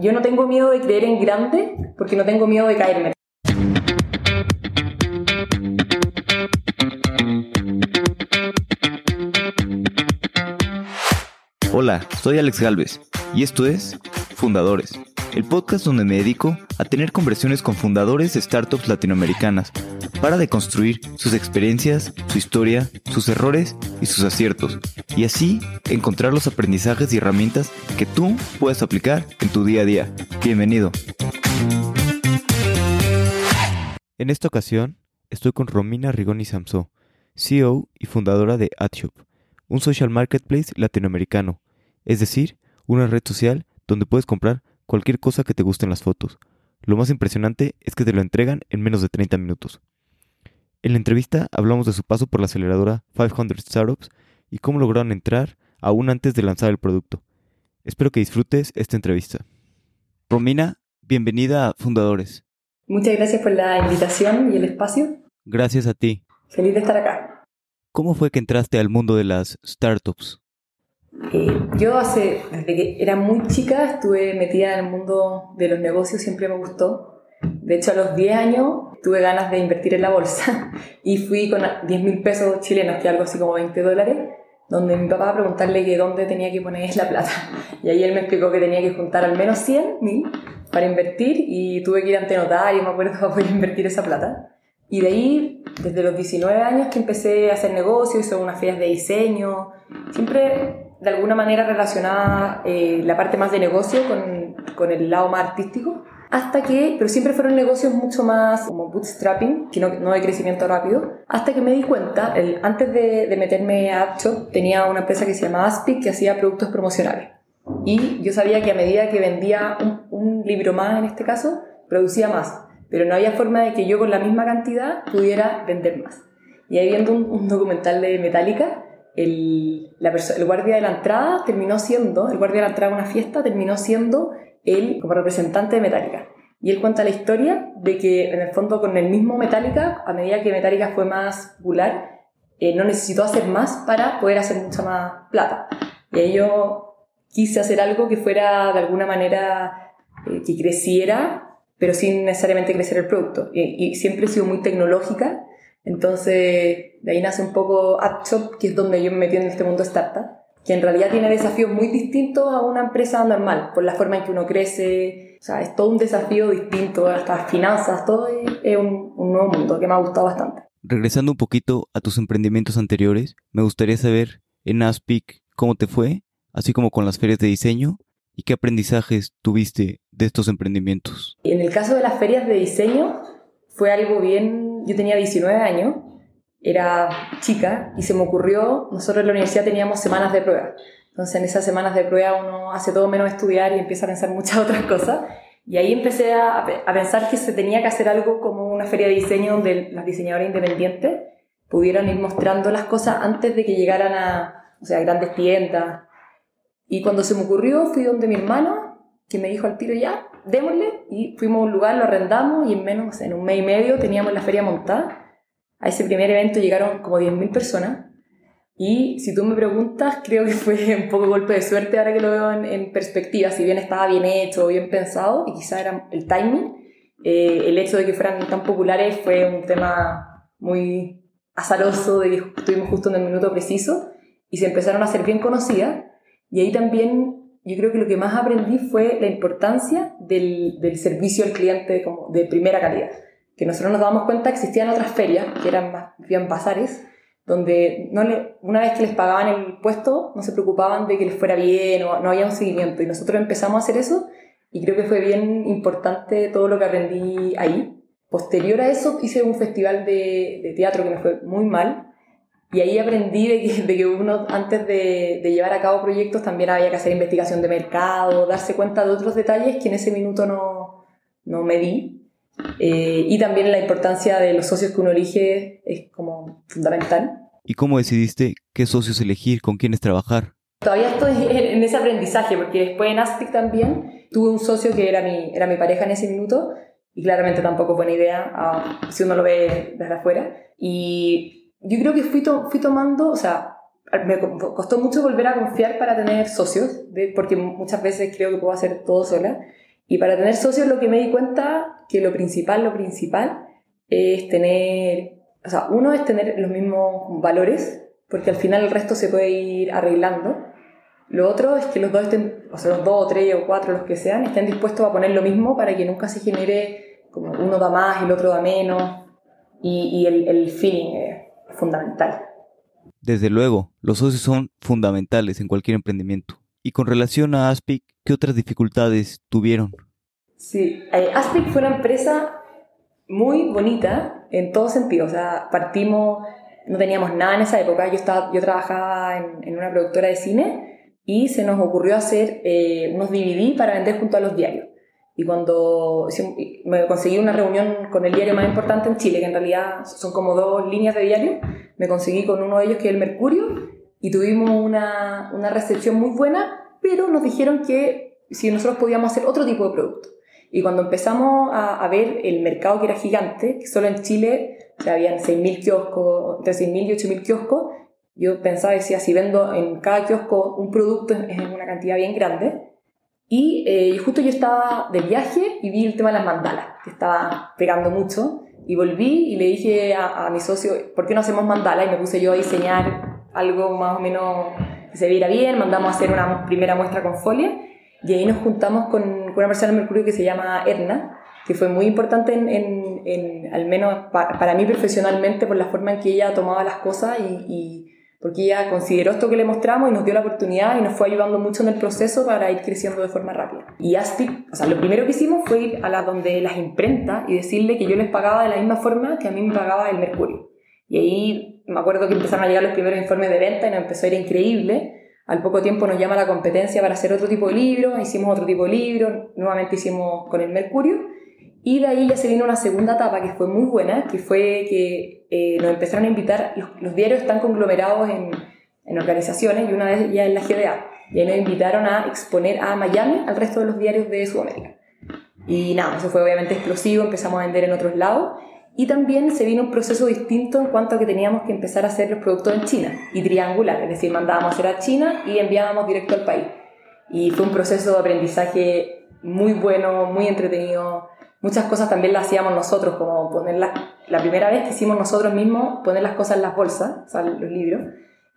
Yo no tengo miedo de creer en grande porque no tengo miedo de caerme. Hola, soy Alex Galvez y esto es Fundadores, el podcast donde me dedico a tener conversiones con fundadores de startups latinoamericanas para deconstruir sus experiencias, su historia, sus errores y sus aciertos, y así encontrar los aprendizajes y herramientas que tú puedes aplicar en tu día a día. Bienvenido. En esta ocasión estoy con Romina Rigoni Samso, CEO y fundadora de AdShop, un social marketplace latinoamericano, es decir, una red social donde puedes comprar cualquier cosa que te guste en las fotos. Lo más impresionante es que te lo entregan en menos de 30 minutos. En la entrevista hablamos de su paso por la aceleradora 500 Startups y cómo lograron entrar aún antes de lanzar el producto. Espero que disfrutes esta entrevista. Romina, bienvenida a Fundadores. Muchas gracias por la invitación y el espacio. Gracias a ti. Feliz de estar acá. ¿Cómo fue que entraste al mundo de las startups? Eh, yo hace, desde que era muy chica estuve metida en el mundo de los negocios, siempre me gustó. De hecho, a los 10 años tuve ganas de invertir en la bolsa y fui con 10 mil pesos chilenos, que algo así como 20 dólares, donde mi papá a preguntarle que dónde tenía que poner la plata. Y ahí él me explicó que tenía que juntar al menos 100 mil para invertir y tuve que ir ante notario, me acuerdo, para poder invertir esa plata. Y de ahí, desde los 19 años que empecé a hacer negocios, hice unas ferias de diseño, siempre de alguna manera relacionada eh, la parte más de negocio con, con, el lado más artístico, hasta que, pero siempre fueron negocios mucho más como bootstrapping, que no, no de crecimiento rápido, hasta que me di cuenta, antes de, de meterme a AppShop, tenía una empresa que se llamaba Aspic que hacía productos promocionales. Y yo sabía que a medida que vendía un, libro más, en este caso, producía más, pero no había forma de que yo con la misma cantidad pudiera vender más. Y ahí viendo un, documental de Metallica, el, la el guardia de la entrada terminó siendo, el guardia de la entrada de una fiesta terminó siendo él como representante de Metallica. Y él cuenta la historia de que en el fondo con el mismo Metallica, a medida que Metallica fue más popular, eh, no necesitó hacer más para poder hacer mucha más plata. Y ahí yo quise hacer algo que fuera de alguna manera eh, que creciera, pero sin necesariamente crecer el producto. Y, siempre he sido muy tecnológica entonces, de ahí nace un poco AppShop, que es donde yo me metí en este mundo startup, que en realidad tiene desafíos muy distintos a una empresa normal, por la forma en que uno crece. O sea, es todo un desafío distinto, hasta finanzas, todo es, un, un nuevo mundo que me ha gustado bastante. Regresando un poquito a tus emprendimientos anteriores, me gustaría saber en Aspic cómo te fue, así como con las ferias de diseño, y qué aprendizajes tuviste de estos emprendimientos. En el caso de las ferias de diseño, fue algo bien yo tenía 19 años, era chica y se me ocurrió, nosotros en la universidad teníamos semanas de prueba. Entonces en esas semanas de prueba uno hace todo menos estudiar y empieza a pensar muchas otras cosas. Y ahí empecé a, pensar que se tenía que hacer algo como una feria de diseño donde las diseñadoras independientes pudieran ir mostrando las cosas antes de que llegaran a, o sea, grandes tiendas. Y cuando se me ocurrió, fui donde mi hermano, que me dijo al tiro ya, démosle, y fuimos a un lugar, lo arrendamos y en menos, en un mes y medio teníamos la feria montada. A ese primer evento llegaron como 10.000 personas. Y si tú me preguntas, creo que fue un poco golpe de suerte ahora que lo veo en, perspectiva. Si bien estaba bien hecho, bien pensado, y quizá era el timing, eh, el hecho de que fueran tan populares fue un tema muy azaroso, de que estuvimos justo en el minuto preciso, y se empezaron a hacer bien conocidas. Y ahí también yo creo que lo que más aprendí fue la importancia del, del servicio al cliente como de primera calidad. Que nosotros nos dábamos cuenta existían otras ferias, que eran más bien bazares, donde no le, una vez que les pagaban el puesto, no se preocupaban de que les fuera bien o no había un seguimiento. Y nosotros empezamos a hacer eso y creo que fue bien importante todo lo que aprendí ahí. Posterior a eso hice un festival de, de teatro que me fue muy mal, y ahí aprendí de que, de que uno, antes de, de, llevar a cabo proyectos, también había que hacer investigación de mercado, darse cuenta de otros detalles que en ese minuto no, no me di. Eh, y también la importancia de los socios que uno elige es como fundamental. ¿Y cómo decidiste qué socios elegir, con quiénes trabajar? Todavía estoy en ese aprendizaje, porque después en Aspic también tuve un socio que era mi, era mi pareja en ese minuto, y claramente tampoco es buena idea uh, si uno lo ve desde afuera. Y yo creo que fui, fui tomando, o sea, me costó mucho volver a confiar para tener socios, porque muchas veces creo que puedo hacer todo sola. Y para tener socios lo que me di cuenta que lo principal, lo principal es tener, o sea, uno es tener los mismos valores, porque al final el resto se puede ir arreglando. Lo otro es que los dos estén, o sea, los dos o tres o cuatro, los que sean, estén dispuestos a poner lo mismo para que nunca se genere como uno da más, y el otro da menos, y, el, el feeling es fundamental. Desde luego, los socios son fundamentales en cualquier emprendimiento. Y con relación a Aspic, ¿qué otras dificultades tuvieron? Sí, eh, Aspic fue una empresa muy bonita en todo sentido. O sea, partimos, no teníamos nada en esa época. Yo, estaba, yo trabajaba en, una productora de cine y se nos ocurrió hacer eh, unos DVD para vender junto a los diarios. Y cuando me conseguí una reunión con el diario más importante en Chile, que en realidad son como dos líneas de diario, me conseguí con uno de ellos que es el Mercurio y tuvimos una, una recepción muy buena, pero nos dijeron que si nosotros podíamos hacer otro tipo de producto. Y cuando empezamos a, a, ver el mercado que era gigante, que solo en Chile o sea, habían 6.000 kioscos, entre 6.000 y 8.000 kioscos, yo pensaba, decía, si vendo en cada kiosco un producto es una cantidad bien grande, eh, y justo yo estaba de viaje y vi el tema de las mandalas, que estaba pegando mucho. Y volví y le dije a, mi socio, ¿por qué no hacemos mandalas? Y me puse yo a diseñar algo más o menos que se viera bien. Mandamos a hacer una primera muestra con folia. Y ahí nos juntamos con, una persona de Mercurio que se llama Erna, que fue muy importante en, en, en al menos para, para, mí profesionalmente por la forma en que ella tomaba las cosas y, porque ella consideró esto que le mostramos y nos dio la oportunidad y nos fue ayudando mucho en el proceso para ir creciendo de forma rápida. Y Aspic, o sea, lo primero que hicimos fue ir a la donde las imprentas y decirle que yo les pagaba de la misma forma que a mí me pagaba el Mercurio. Y ahí me acuerdo que empezaron a llegar los primeros informes de venta y nos empezó a ir increíble. Al poco tiempo nos llama la competencia para hacer otro tipo de libro, hicimos otro tipo de libro, nuevamente hicimos con el Mercurio y de ahí ya se vino una segunda etapa que fue muy buena, que fue que eh, nos empezaron a invitar, los, diarios están conglomerados en, en, organizaciones y una vez ya en la GDA, y ahí nos invitaron a exponer a Miami al resto de los diarios de Sudamérica. Y nada, eso fue obviamente explosivo, empezamos a vender en otros lados y también se vino un proceso distinto en cuanto a que teníamos que empezar a hacer los productos en China y triangular, es decir, mandábamos a hacer a China y enviábamos directo al país. Y fue un proceso de aprendizaje muy bueno, muy entretenido, muchas cosas también las hacíamos nosotros, como poner la primera vez que hicimos nosotros mismos, poner las cosas en las bolsas, o sea, los libros,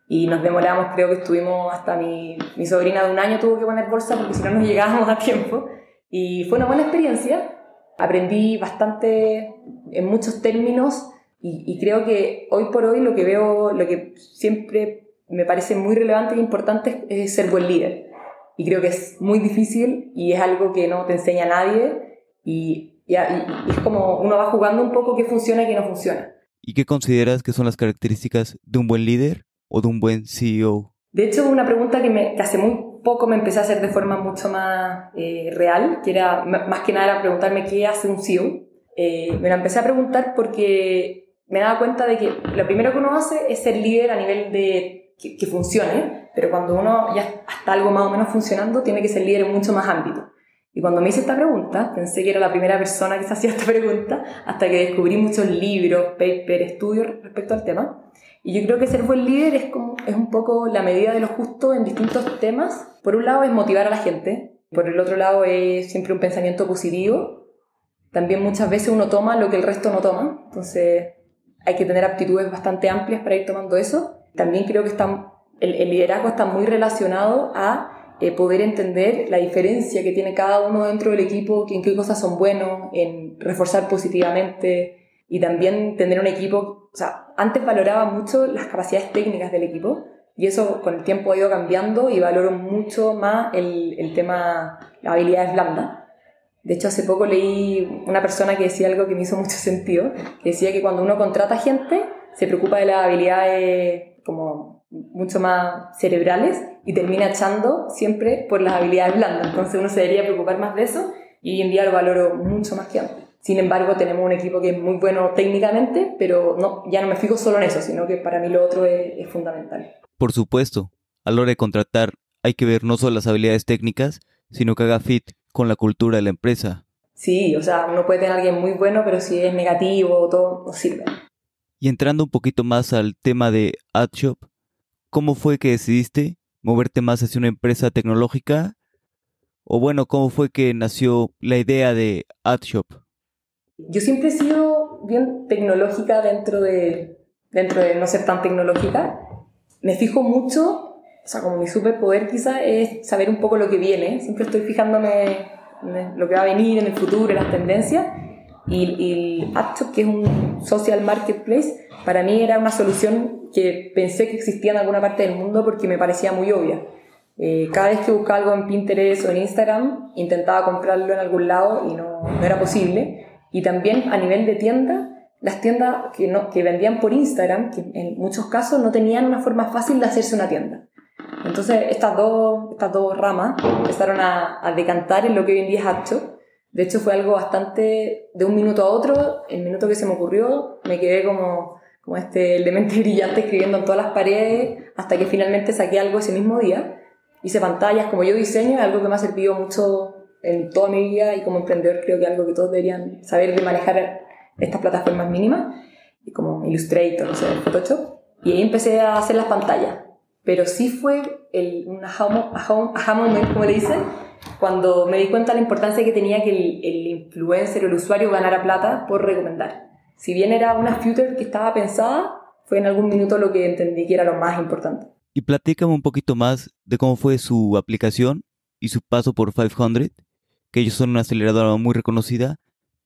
y nos demoramos, creo que estuvimos hasta mi, mi sobrina de un año tuvo que poner bolsa porque si no nos llegábamos a tiempo, y fue una buena experiencia, aprendí bastante en muchos términos, y, y creo que hoy por hoy lo que veo, lo que siempre me parece muy relevante e importante es ser buen líder. Y creo que es muy difícil y es algo que no te enseña nadie y, y, es como uno va jugando un poco qué funciona y qué no funciona. ¿Y qué consideras que son las características de un buen líder o de un buen CEO? De hecho, una pregunta que, me, hace muy poco me empecé a hacer de forma mucho más eh, real, que era más que nada preguntarme qué hace un CEO. Eh, me la empecé a preguntar porque me daba cuenta de que lo primero que uno hace es ser líder a nivel de que, que funcione, pero cuando uno ya está algo más o menos funcionando, tiene que ser líder en mucho más ámbitos. Y cuando me hice esta pregunta, pensé que era la primera persona que se hacía esta pregunta, hasta que descubrí muchos libros, papers, estudios respecto al tema. Y yo creo que ser buen líder es, como, es un poco la medida de lo justo en distintos temas. Por un lado es motivar a la gente, por el otro lado es siempre un pensamiento positivo. También muchas veces uno toma lo que el resto no toma, entonces hay que tener aptitudes bastante amplias para ir tomando eso. También creo que está, el, el liderazgo está muy relacionado a eh, poder entender la diferencia que tiene cada uno dentro del equipo, en qué cosas son buenos, en reforzar positivamente y también tener un equipo, o sea, antes valoraba mucho las capacidades técnicas del equipo y eso con el tiempo ha ido cambiando y valoro mucho más el, el tema, las habilidades blandas. De hecho, hace poco leí una persona que decía algo que me hizo mucho sentido, que decía que cuando uno contrata gente, se preocupa de las habilidades como mucho más cerebrales y termina echando siempre por las habilidades blandas. Entonces uno se debería preocupar más de eso y hoy en día lo valoro mucho más que antes. Sin embargo, tenemos un equipo que es muy bueno técnicamente, pero no, ya no me fijo solo en eso, sino que para mí lo otro es, es fundamental. Por supuesto, a la hora de contratar hay que ver no solo las habilidades técnicas, sino que haga fit con la cultura de la empresa. Sí, o sea, uno puede tener a alguien muy bueno, pero si es negativo, todo no sirve. Y entrando un poquito más al tema de AdShop, ¿cómo fue que decidiste moverte más hacia una empresa tecnológica O bueno, ¿cómo fue que nació la idea de AdShop? Yo siempre he sido bien tecnológica dentro de, dentro de no ser tan tecnológica. Me fijo mucho, o sea, como mi superpoder quizá es saber un poco lo que viene. Siempre estoy fijándome en lo que va a venir en el futuro, en las tendencias. Y, y AdShop, que es un social marketplace, para mí era una solución que pensé que existía en alguna parte del mundo porque me parecía muy obvia. Eh, cada vez que buscaba algo en Pinterest o en Instagram, intentaba comprarlo en algún lado y no, no era posible. Y también a nivel de tienda, las tiendas que, no, que vendían por Instagram, que en muchos casos no tenían una forma fácil de hacerse una tienda. Entonces, estas dos, estas dos ramas empezaron a, decantar en lo que hoy en día es. De hecho, fue algo bastante de un minuto a otro. El minuto que se me ocurrió, me quedé como, como este el demente brillante escribiendo en todas las paredes, hasta que finalmente saqué algo ese mismo día. Hice pantallas como yo diseño, algo que me ha servido mucho en toda mi vida y como emprendedor creo que algo que todos deberían saber de manejar estas plataformas mínimas, como Illustrator, o sea, Photoshop. Y ahí empecé a hacer las pantallas. Pero sí fue el, un aha moment, como le dicen, cuando me di cuenta de la importancia que tenía que el, el influencer o el usuario ganara plata por recomendar. Si bien era una future que estaba pensada, fue en algún minuto lo que entendí que era lo más importante. Y platícame un poquito más de cómo fue su aplicación y su paso por 500, que ellos son una aceleradora muy reconocida,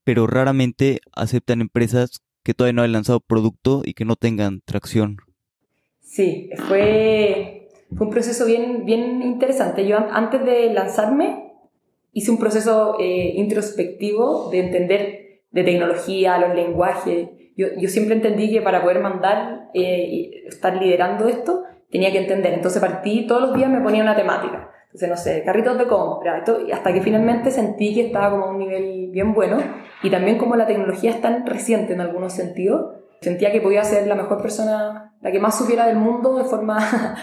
pero raramente aceptan empresas que todavía no han lanzado producto y que no tengan tracción. Sí, fue, fue un proceso bien, bien interesante. Yo antes de lanzarme hice un proceso eh, introspectivo de entender de tecnología, los lenguajes. Yo, yo siempre entendí que para poder mandar eh, y estar liderando esto, tenía que entender. Entonces partí, todos los días me ponía una temática. Entonces, no sé, carritos de compra, esto, hasta que finalmente sentí que estaba como a un nivel bien bueno. Y también como la tecnología es tan reciente en algunos sentidos, sentía que podía ser la mejor persona, la que más supiera del mundo de forma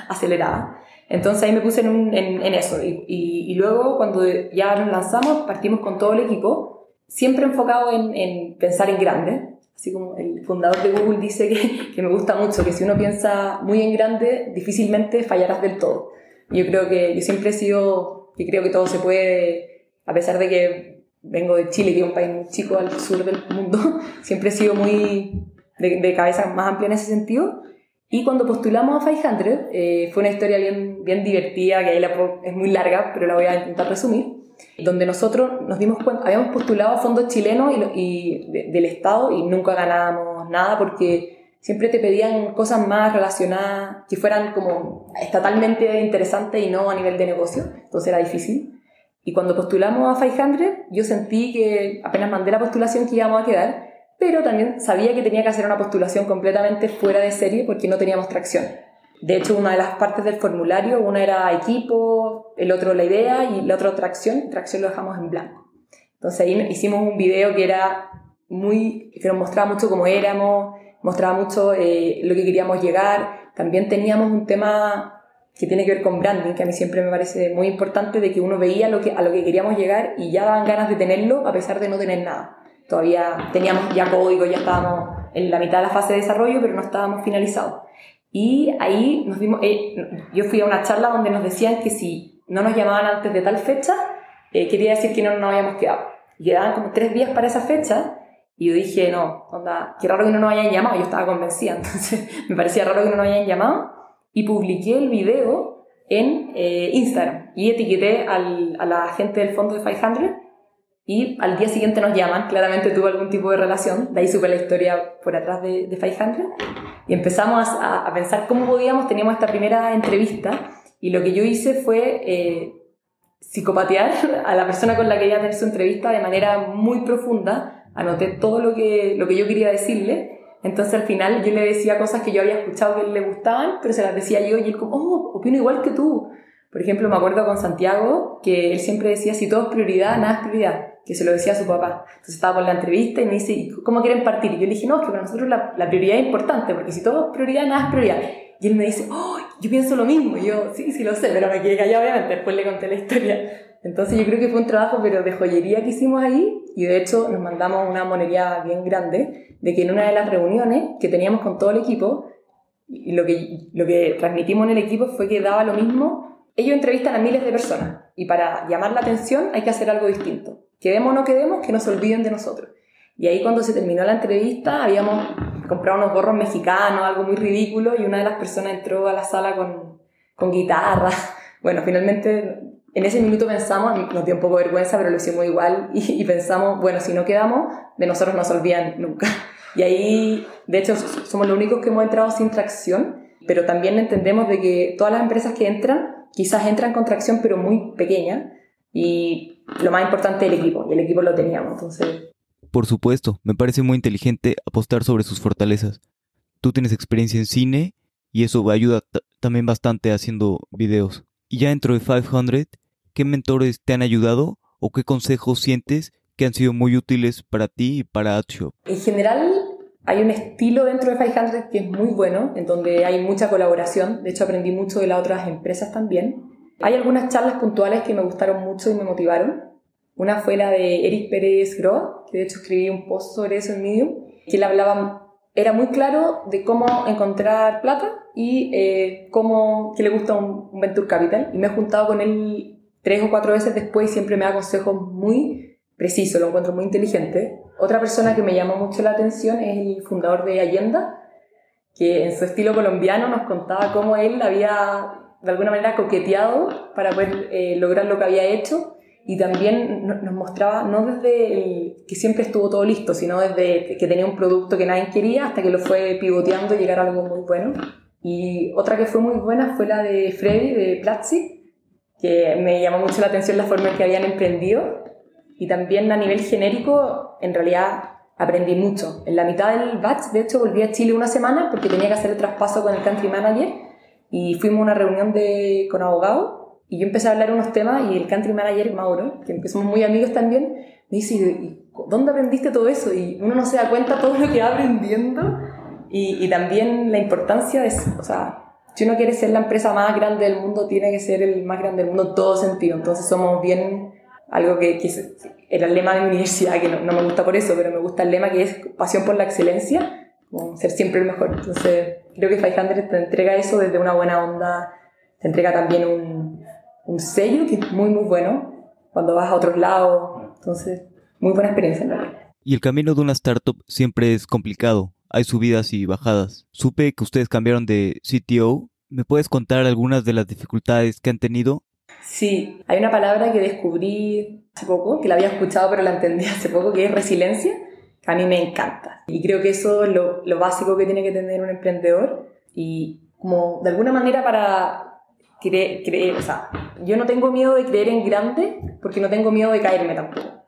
acelerada. Entonces ahí me puse en, en, eso. Y, y, y, luego, cuando ya nos lanzamos, partimos con todo el equipo, siempre enfocado en, en pensar en grande. Así como el fundador de Google dice que, que, me gusta mucho, que si uno piensa muy en grande, difícilmente fallarás del todo. Yo creo que yo siempre he sido, y creo que todo se puede, a pesar de que vengo de Chile, que es un país muy chico al sur del mundo, siempre he sido muy de, de cabeza más amplia en ese sentido. Y cuando postulamos a 500, eh, fue una historia bien, bien divertida, que ahí la, es muy larga, pero la voy a intentar resumir, donde nosotros nos dimos cuenta, habíamos postulado a fondos chilenos y, y del Estado y nunca ganábamos nada porque siempre te pedían cosas más relacionadas, que fueran como estatalmente interesantes y no a nivel de negocio, entonces era difícil. Y cuando postulamos a 500, yo sentí que apenas mandé la postulación que íbamos a quedar, pero también sabía que tenía que hacer una postulación completamente fuera de serie porque no teníamos tracción. De hecho, una de las partes del formulario, una era equipo, el otro la idea y la otra tracción, tracción lo dejamos en blanco. Entonces ahí hicimos un video que era muy, que nos mostraba mucho cómo éramos, mostraba mucho eh, lo que queríamos llegar. También teníamos un tema que tiene que ver con branding, que a mí siempre me parece muy importante, de que uno veía lo que, a lo que queríamos llegar y ya daban ganas de tenerlo a pesar de no tener nada. Todavía teníamos ya código, ya estábamos en la mitad de la fase de desarrollo, pero no estábamos finalizados. Y ahí nos dimos, eh, yo fui a una charla donde nos decían que si no nos llamaban antes de tal fecha, eh, quería decir que no nos habíamos quedado. Y quedaban como tres días para esa fecha y yo dije, no, onda, qué raro que no nos hayan llamado. Yo estaba convencida, entonces me parecía raro que no nos hayan llamado. Y publiqué el video en eh, Instagram. Y etiqueté al, a la gente del fondo de 500 y al día siguiente nos llaman, claramente tuvo algún tipo de relación, de ahí supe la historia por atrás de, de 500 y empezamos a, a, pensar cómo podíamos, teníamos esta primera entrevista. Y lo que yo hice fue eh, psicopatear a la persona con la que iba a tener su entrevista de manera muy profunda anoté todo lo que, lo que yo quería decirle. Entonces al final yo le decía cosas que yo había escuchado que le gustaban, pero se las decía yo y él como, oh, opino igual que tú. Por ejemplo, me acuerdo con Santiago que él siempre decía, si todo es prioridad, nada es prioridad, que se lo decía a su papá. Entonces estaba por la entrevista y me dice, ¿cómo quieren partir? Y yo le dije, no, es que para nosotros la, la prioridad es importante, porque si todo es prioridad, nada es prioridad. Y él me dice, oh, yo pienso lo mismo. Y yo, sí, sí lo sé, pero me quedé callado obviamente. Después le conté la historia. Entonces yo creo que fue un trabajo, pero de joyería que hicimos ahí. Y de hecho nos mandamos una monería bien grande de que en una de las reuniones que teníamos con todo el equipo, y lo que, lo que transmitimos en el equipo fue que daba lo mismo ellos entrevistan a miles de personas y para llamar la atención hay que hacer algo distinto. Quedemos o no quedemos, que no se olviden de nosotros. Y ahí cuando se terminó la entrevista habíamos comprado unos gorros mexicanos, algo muy ridículo, y una de las personas entró a la sala con, con guitarra. Bueno, finalmente en ese minuto pensamos, nos dio un poco de vergüenza, pero lo hicimos igual, y, y pensamos, bueno, si no quedamos, de nosotros no se olvidan nunca. Y ahí, de hecho, somos los únicos que hemos entrado sin tracción, pero también entendemos de que todas las empresas que entran, quizás entran con tracción, pero muy pequeña, y lo más importante es el equipo, y el equipo lo teníamos, entonces por supuesto, me parece muy inteligente apostar sobre sus fortalezas. Tú tienes experiencia en cine y eso ayuda también bastante haciendo videos. Y ya dentro de 500, ¿qué mentores te han ayudado o qué consejos sientes que han sido muy útiles para ti y para AdShop? En general, hay un estilo dentro de 500 que es muy bueno, en donde hay mucha colaboración. De hecho, aprendí mucho de las otras empresas también. Hay algunas charlas puntuales que me gustaron mucho y me motivaron. Una fue la de Eric Pérez Groa, que de hecho escribí un post sobre eso en Medium, que él hablaba, era muy claro de cómo encontrar plata y eh, cómo, que le gusta un, Venture Capital. Y me he juntado con él tres o cuatro veces después siempre me da consejos muy precisos, lo encuentro muy inteligente. Otra persona que me llamó mucho la atención es el fundador de Allenda, que en su estilo colombiano nos contaba cómo él había de alguna manera coqueteado para poder eh, lograr lo que había hecho y también nos mostraba, no desde el, que siempre estuvo todo listo, sino desde que tenía un producto que nadie quería hasta que lo fue pivoteando y llegar a algo muy bueno. Y otra que fue muy buena fue la de Freddy, de Platzi, que me llamó mucho la atención la forma en que habían emprendido. Y también a nivel genérico, en realidad aprendí mucho. En la mitad del batch, de hecho, volví a Chile una semana porque tenía que hacer el traspaso con el country manager y fuimos a una reunión de, con abogados y yo empecé a hablar unos temas y el country manager, Mauro, que somos muy amigos también, me dice, ¿y dónde aprendiste todo eso? Y uno no se da cuenta todo lo que va aprendiendo y, también la importancia de, o si uno quiere ser la empresa más grande del mundo, tiene que ser el más grande del mundo en todo sentido. Entonces somos bien algo que, el lema de mi universidad, que no, no, me gusta por eso, pero me gusta el lema que es pasión por la excelencia, ser siempre el mejor. Entonces creo que 500 te entrega eso desde una buena onda, te entrega también un, un sello que es muy, muy bueno cuando vas a otros lados. Entonces, muy buena experiencia en realidad. Y el camino de una startup siempre es complicado. Hay subidas y bajadas. Supe que ustedes cambiaron de CTO. ¿Me puedes contar algunas de las dificultades que han tenido? Sí, hay una palabra que descubrí hace poco, que la había escuchado pero la entendí hace poco, que es resiliencia, que a mí me encanta. Y creo que eso es lo, lo básico que tiene que tener un emprendedor. Y como de alguna manera para creer, o sea, yo no tengo miedo de creer en grande porque no tengo miedo de caerme tampoco.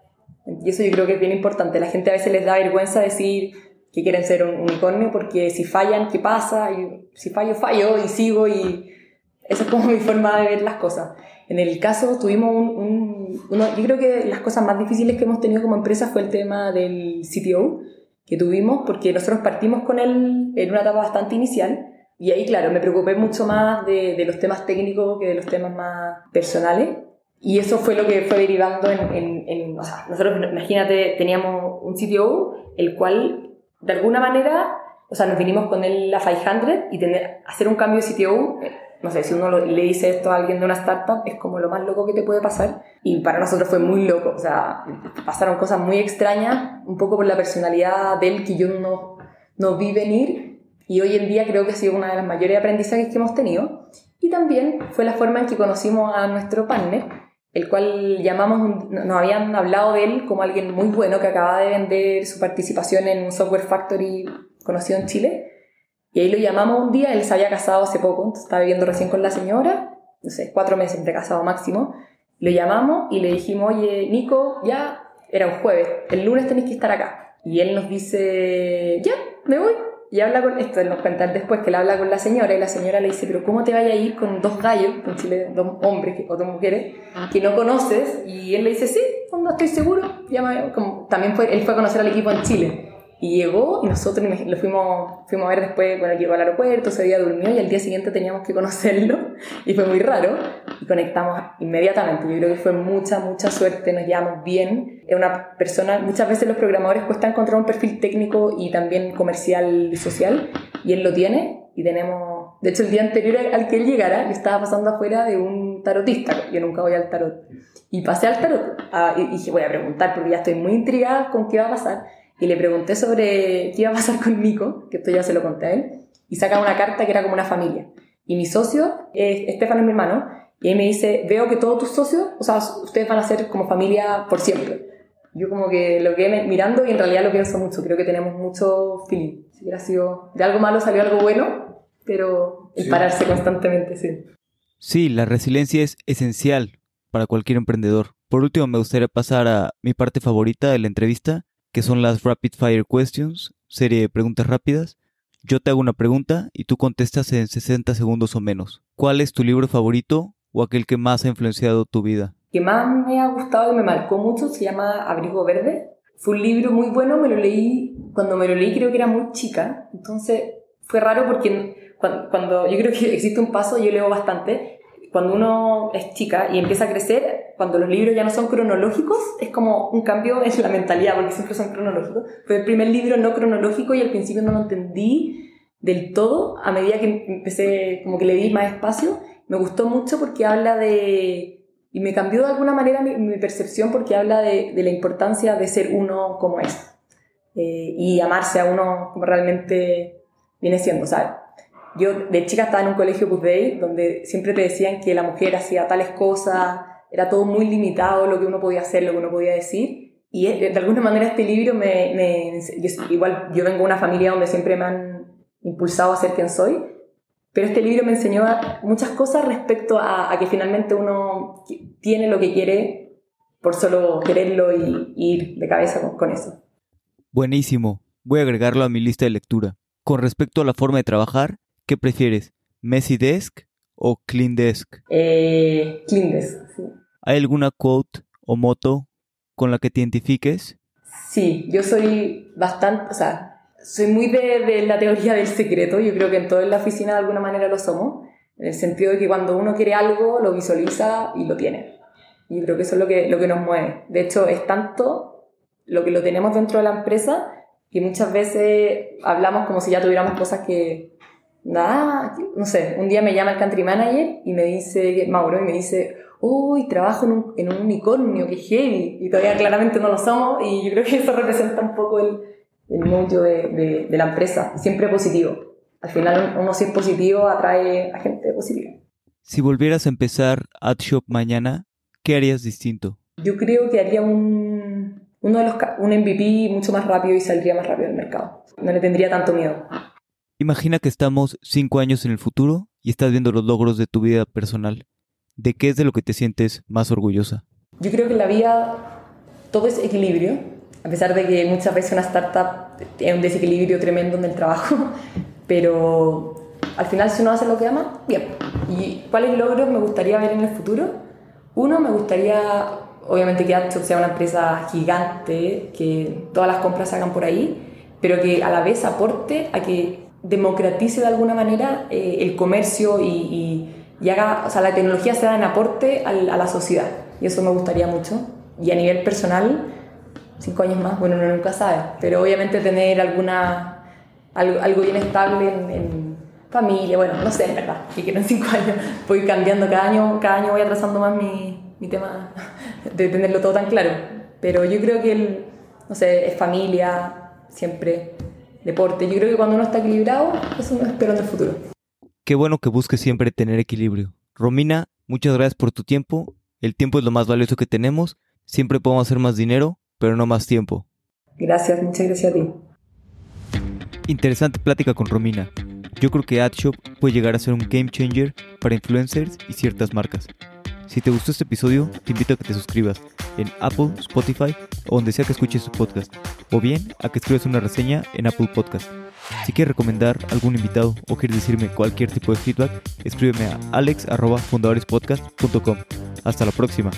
Y eso yo creo que es bien importante. La gente a veces les da vergüenza decir que quieren ser un unicornio porque si fallan, ¿qué pasa? Y si fallo, fallo y sigo y esa es como mi forma de ver las cosas. En el caso tuvimos un, un uno, yo creo que las cosas más difíciles que hemos tenido como empresa fue el tema del CTO que tuvimos porque nosotros partimos con él en una etapa bastante inicial y ahí, claro, me preocupé mucho más de, de, los temas técnicos que de los temas más personales. Y eso fue lo que fue derivando en, en, o sea, nosotros, imagínate, teníamos un CTO, el cual, de alguna manera, o sea, nos vinimos con él a 500 y tener, hacer un cambio de CTO, eh, no sé, si uno le dice esto a alguien de una startup, es como lo más loco que te puede pasar. Y para nosotros fue muy loco, o sea, pasaron cosas muy extrañas, un poco por la personalidad de él que yo no, no vi venir y hoy en día creo que ha sido una de las mayores aprendizajes que hemos tenido. Y también fue la forma en que conocimos a nuestro partner, el cual llamamos, nos habían hablado de él como alguien muy bueno que acaba de vender su participación en un software factory conocido en Chile. Y ahí lo llamamos un día, él se había casado hace poco, estaba viviendo recién con la señora, no sé, cuatro meses de casado máximo. Lo llamamos y le dijimos, oye, Nico, ya era un jueves, el lunes tenéis que estar acá. Y él nos dice, ya, me voy, y habla con, esto nos cuentan después que él habla con la señora y la señora le dice, pero ¿cómo te vaya a ir con dos gallos, en Chile dos hombres o dos mujeres, ah. que no conoces? Y él le dice, sí, no estoy seguro. Como, también fue, él fue a conocer al equipo en Chile. Y llegó y nosotros lo fuimos, fuimos a ver después, bueno, llegó al aeropuerto, ese día durmió y al día siguiente teníamos que conocerlo y fue muy raro y conectamos inmediatamente. Yo creo que fue mucha, mucha suerte, nos llevamos bien. Es una persona, muchas veces los programadores cuesta encontrar un perfil técnico y también comercial y social y él lo tiene y tenemos, de hecho el día anterior al que él llegara, yo estaba pasando afuera de un tarotista, yo nunca voy al tarot. Y pasé al tarot ah, y dije, voy a preguntar porque ya estoy muy intrigada con qué va a pasar. Y le pregunté sobre qué iba a pasar con Nico, que esto ya se lo conté a él, y saca una carta que era como una familia. Y mi socio, es, Estefano es mi hermano, y él me dice, veo que todos tus socios, o sea, ustedes van a ser como familia por siempre. Yo como que lo quedé mirando y en realidad lo pienso mucho, creo que tenemos mucho feeling. Si hubiera sido de algo malo salió algo bueno, pero el pararse constantemente, sí. Sí, la resiliencia es esencial para cualquier emprendedor. Por último, me gustaría pasar a mi parte favorita de la entrevista, que son las Rapid Fire Questions, serie de preguntas rápidas. Yo te hago una pregunta y tú contestas en 60 segundos o menos. ¿Cuál es tu libro favorito o aquel que más ha influenciado tu vida? Que más me ha gustado y me marcó mucho se llama Abrigo Verde. Fue un libro muy bueno, me lo leí, cuando me lo leí creo que era muy chica, entonces fue raro porque cuando, yo creo que existe un paso, yo leo bastante, cuando uno es chica y empieza a crecer, cuando los libros ya no son cronológicos, es como un cambio en la mentalidad, porque siempre son cronológicos. Fue el primer libro no cronológico y al principio no lo entendí del todo, a medida que empecé, como que le di más espacio, me gustó mucho porque habla de... Y me cambió de alguna manera mi, percepción porque habla de, de, la importancia de ser uno como es. Eh, y amarse a uno como realmente viene siendo, ¿sabes? Yo de chica estaba en un colegio Day donde siempre te decían que la mujer hacía tales cosas, era todo muy limitado lo que uno podía hacer, lo que uno podía decir. Y de alguna manera este libro me... me igual yo vengo de una familia donde siempre me han impulsado a ser quien soy, pero este libro me enseñó muchas cosas respecto a, que finalmente uno tiene lo que quiere por solo quererlo y, ir de cabeza con, con eso. Buenísimo. Voy a agregarlo a mi lista de lectura. Con respecto a la forma de trabajar, ¿Qué prefieres? ¿Messy Desk o Clean Desk? Eh, clean Desk, sí. ¿Hay alguna quote o moto con la que te identifiques? Sí, yo soy bastante, o sea, soy muy de, la teoría del secreto. Yo creo que en toda la oficina de alguna manera lo somos. En el sentido de que cuando uno quiere algo, lo visualiza y lo tiene. Y creo que eso es lo que, lo que nos mueve. De hecho, es tanto lo que lo tenemos dentro de la empresa que muchas veces hablamos como si ya tuviéramos cosas que, nada, no sé, un día me llama el country manager y me dice, Mauro, y me dice, uy, trabajo en un, en un unicornio, que heavy, y todavía claramente no lo somos, y yo creo que eso representa un poco el, el de, de, la empresa, siempre positivo. Al final uno si es positivo atrae a gente positiva. Si volvieras a empezar AdShop mañana, ¿qué harías distinto? Yo creo que haría un, uno de los, un MVP mucho más rápido y saldría más rápido al mercado. No le tendría tanto miedo. Imagina que estamos cinco años en el futuro y estás viendo los logros de tu vida personal. ¿De qué es de lo que te sientes más orgullosa? Yo creo que en la vida todo es equilibrio, a pesar de que muchas veces una startup es un desequilibrio tremendo en el trabajo, pero al final si uno hace lo que ama, bien. ¿Y cuáles logros me gustaría ver en el futuro? Uno, me gustaría, obviamente, que AdShop sea una empresa gigante, que todas las compras se hagan por ahí, pero que a la vez aporte a que democratice de alguna manera eh, el comercio y, y, haga, o sea, la tecnología sea en aporte a la sociedad. Y eso me gustaría mucho. Y a nivel personal, cinco años más, bueno, uno nunca sabe, pero obviamente tener alguna, algo, algo bien estable en, familia, bueno, no sé, en verdad, que quiero en cinco años, voy cambiando cada año, cada año voy atrasando más mi, mi tema de tenerlo todo tan claro. Pero yo creo que, el, no sé, es familia, siempre deporte. Yo creo que cuando uno está equilibrado, eso no espero en el futuro. Qué bueno que busques siempre tener equilibrio. Romina, muchas gracias por tu tiempo. El tiempo es lo más valioso que tenemos. Siempre podemos hacer más dinero, pero no más tiempo. Gracias, muchas gracias a ti. Interesante plática con Romina. Yo creo que AdShop puede llegar a ser un game changer para influencers y ciertas marcas. Si te gustó este episodio, te invito a que te suscribas en Apple, Spotify o donde sea que escuches tu podcast, o bien a que escribas una reseña en Apple Podcast. Si quieres recomendar algún invitado o quieres decirme cualquier tipo de feedback, escríbeme a alex.fundadorespodcast.com. Hasta la próxima.